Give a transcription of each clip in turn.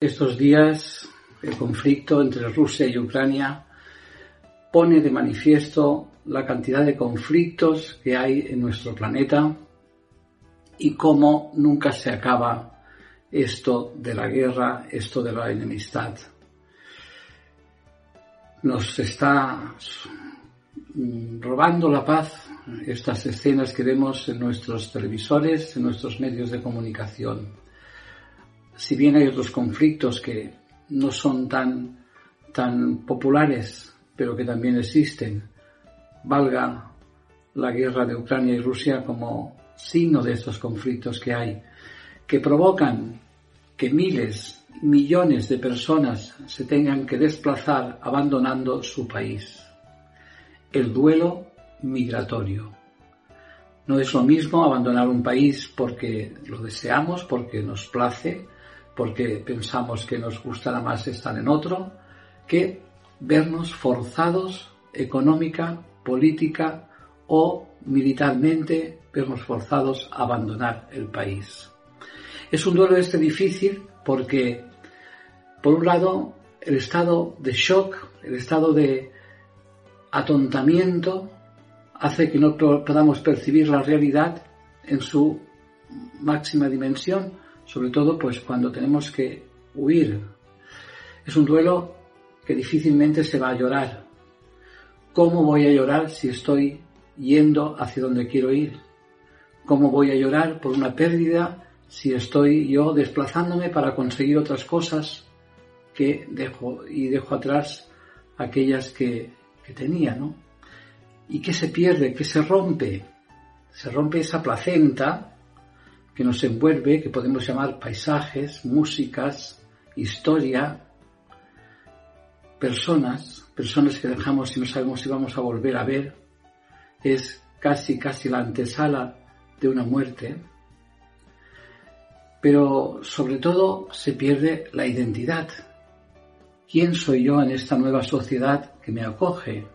Estos días el conflicto entre Rusia y Ucrania pone de manifiesto la cantidad de conflictos que hay en nuestro planeta y cómo nunca se acaba esto de la guerra, esto de la enemistad. Nos está robando la paz estas escenas que vemos en nuestros televisores, en nuestros medios de comunicación. Si bien hay otros conflictos que no son tan, tan populares, pero que también existen, valga la guerra de Ucrania y Rusia como signo de estos conflictos que hay, que provocan que miles, millones de personas se tengan que desplazar abandonando su país. El duelo migratorio. No es lo mismo abandonar un país porque lo deseamos, porque nos place, porque pensamos que nos gustará más estar en otro, que vernos forzados económica, política o militarmente, vernos forzados a abandonar el país. Es un duelo este difícil porque, por un lado, el estado de shock, el estado de atontamiento, hace que no podamos percibir la realidad en su máxima dimensión, sobre todo pues cuando tenemos que huir. Es un duelo que difícilmente se va a llorar. ¿Cómo voy a llorar si estoy yendo hacia donde quiero ir? ¿Cómo voy a llorar por una pérdida si estoy yo desplazándome para conseguir otras cosas que dejo y dejo atrás aquellas que, que tenía, ¿no? ¿Y qué se pierde? ¿Qué se rompe? Se rompe esa placenta que nos envuelve, que podemos llamar paisajes, músicas, historia, personas, personas que dejamos y no sabemos si vamos a volver a ver. Es casi, casi la antesala de una muerte. Pero sobre todo se pierde la identidad. ¿Quién soy yo en esta nueva sociedad que me acoge?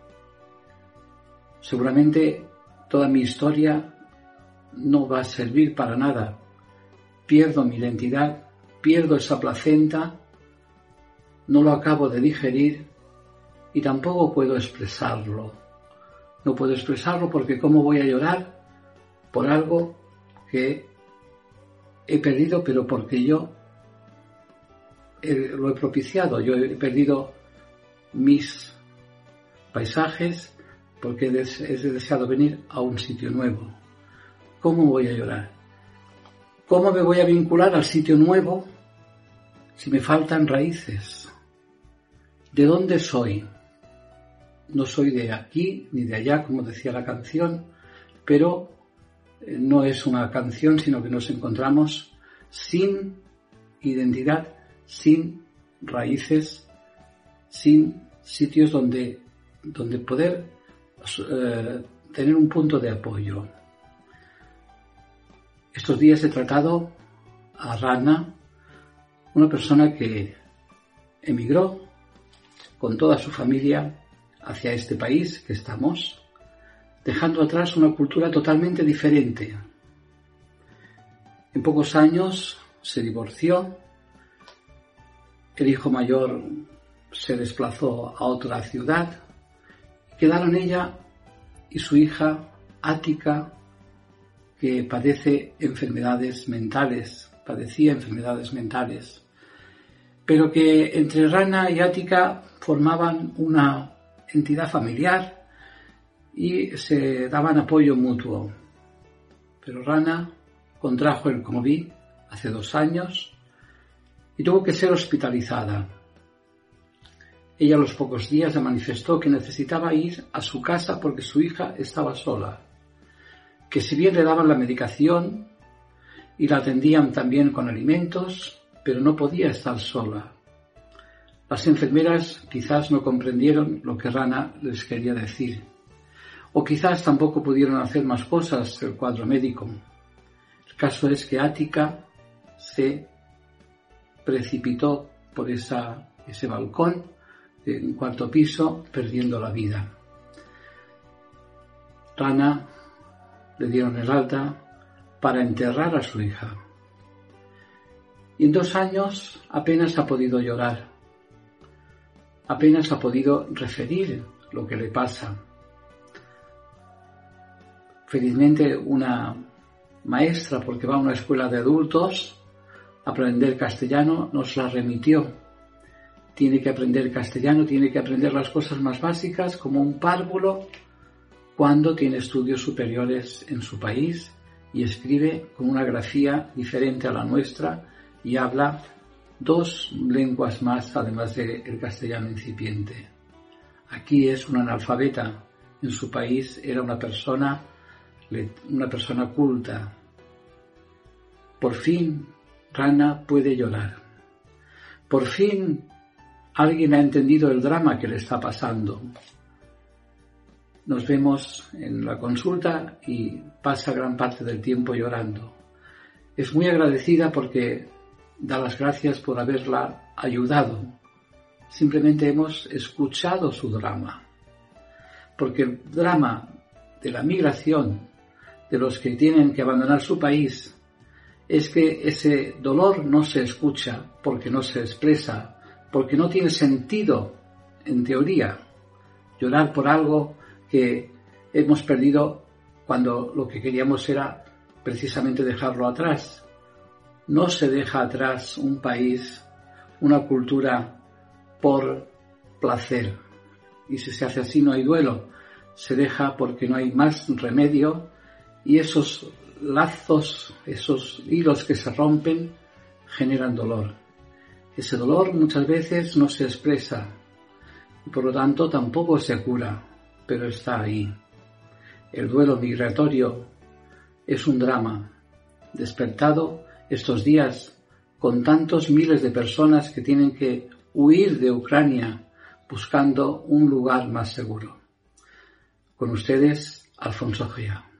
seguramente toda mi historia no va a servir para nada. Pierdo mi identidad, pierdo esa placenta, no lo acabo de digerir y tampoco puedo expresarlo. No puedo expresarlo porque ¿cómo voy a llorar por algo que he perdido, pero porque yo lo he propiciado? Yo he perdido mis paisajes, porque he deseado venir a un sitio nuevo. ¿Cómo voy a llorar? ¿Cómo me voy a vincular al sitio nuevo si me faltan raíces? ¿De dónde soy? No soy de aquí ni de allá, como decía la canción, pero eh, no es una canción, sino que nos encontramos sin identidad, sin raíces, sin sitios donde, donde poder eh, tener un punto de apoyo. Estos días he tratado a Rana, una persona que emigró con toda su familia hacia este país que estamos, dejando atrás una cultura totalmente diferente. En pocos años se divorció, el hijo mayor se desplazó a otra ciudad, Quedaron ella y su hija Ática, que padece enfermedades mentales, padecía enfermedades mentales, pero que entre Rana y Ática formaban una entidad familiar y se daban apoyo mutuo. Pero Rana contrajo el COVID hace dos años y tuvo que ser hospitalizada. Ella a los pocos días le manifestó que necesitaba ir a su casa porque su hija estaba sola, que si bien le daban la medicación y la atendían también con alimentos, pero no podía estar sola. Las enfermeras quizás no comprendieron lo que Rana les quería decir, o quizás tampoco pudieron hacer más cosas el cuadro médico. El caso es que Ática se precipitó por ese balcón un cuarto piso perdiendo la vida. Rana le dieron el alta para enterrar a su hija. Y en dos años apenas ha podido llorar, apenas ha podido referir lo que le pasa. Felizmente una maestra, porque va a una escuela de adultos, a aprender castellano, nos la remitió. Tiene que aprender castellano, tiene que aprender las cosas más básicas como un párvulo cuando tiene estudios superiores en su país y escribe con una grafía diferente a la nuestra y habla dos lenguas más además del castellano incipiente. Aquí es un analfabeta, en su país era una persona, una persona culta. Por fin Rana puede llorar. Por fin alguien ha entendido el drama que le está pasando. Nos vemos en la consulta y pasa gran parte del tiempo llorando. Es muy agradecida porque da las gracias por haberla ayudado. Simplemente hemos escuchado su drama. Porque el drama de la migración, de los que tienen que abandonar su país, es que ese dolor no se escucha porque no se expresa, porque no tiene sentido en teoría. Llorar por algo que hemos perdido cuando lo que queríamos era precisamente dejarlo atrás. No se deja atrás un país, una cultura por placer. Y si se hace así no hay duelo. Se deja porque no hay más remedio y esos lazos, esos hilos que se rompen, generan dolor. Ese dolor muchas veces no se expresa y por lo tanto tampoco se cura, pero está ahí. El duelo migratorio es un drama, despertado estos días con tantos miles de personas que tienen que huir de Ucrania buscando un lugar más seguro. Con ustedes, Alfonso Gea.